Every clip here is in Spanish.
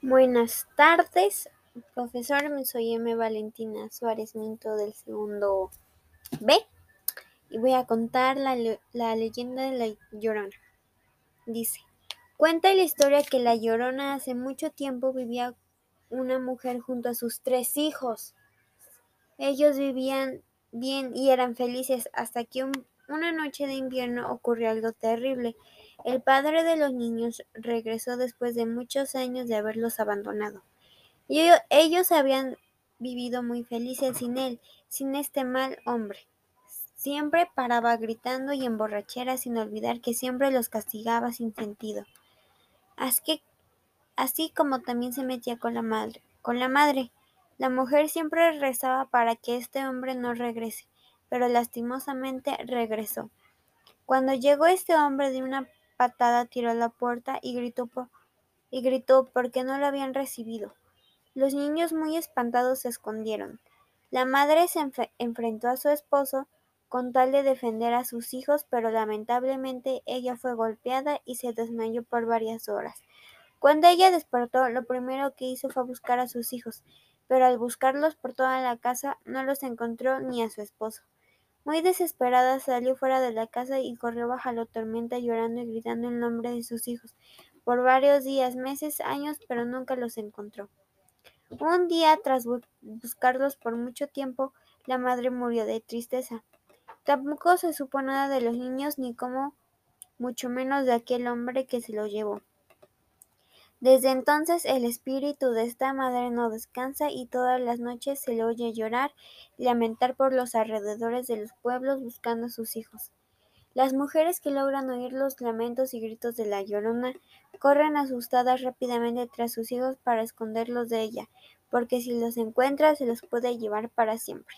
Buenas tardes, profesor. Soy M. Valentina Suárez Minto del segundo B y voy a contar la, la, leyenda de la Llorona. Dice, cuenta la historia que la Llorona hace mucho tiempo vivía una mujer junto a sus tres hijos. Ellos vivían bien y eran felices hasta que una noche de invierno ocurrió algo terrible. El padre de los niños regresó después de muchos años de haberlos abandonado. Y ellos habían vivido muy felices sin él, sin este mal hombre. Siempre paraba gritando y en borrachera sin olvidar que siempre los castigaba sin sentido. Así, así como también se metía con la madre. Con la madre, la mujer siempre rezaba para que este hombre no regrese, pero lastimosamente regresó. Cuando llegó este hombre de una patada tiró la puerta y gritó, y gritó porque no lo habían recibido. Los niños muy espantados se escondieron. La madre se enfrentó a su esposo con tal de defender a sus hijos, pero lamentablemente ella fue golpeada y se desmayó por varias horas. Cuando ella despertó, lo primero que hizo fue buscar a sus hijos, pero al buscarlos por toda la casa no los encontró ni a su esposo. Muy desesperada salió fuera de la casa y corrió bajo la tormenta llorando y gritando el nombre de sus hijos por varios días, meses, años, pero nunca los encontró. Un día, tras buscarlos por mucho tiempo, la madre murió de tristeza. Tampoco se supo nada de los niños ni cómo, mucho menos de aquel hombre que se los llevó. Desde entonces el espíritu de esta madre no descansa y todas las noches se le oye llorar y lamentar por los alrededores de los pueblos buscando a sus hijos. Las mujeres que logran oír los lamentos y gritos de la llorona corren asustadas rápidamente tras sus hijos para esconderlos de ella, porque si los encuentra se los puede llevar para siempre.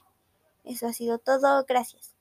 Eso ha sido todo, gracias.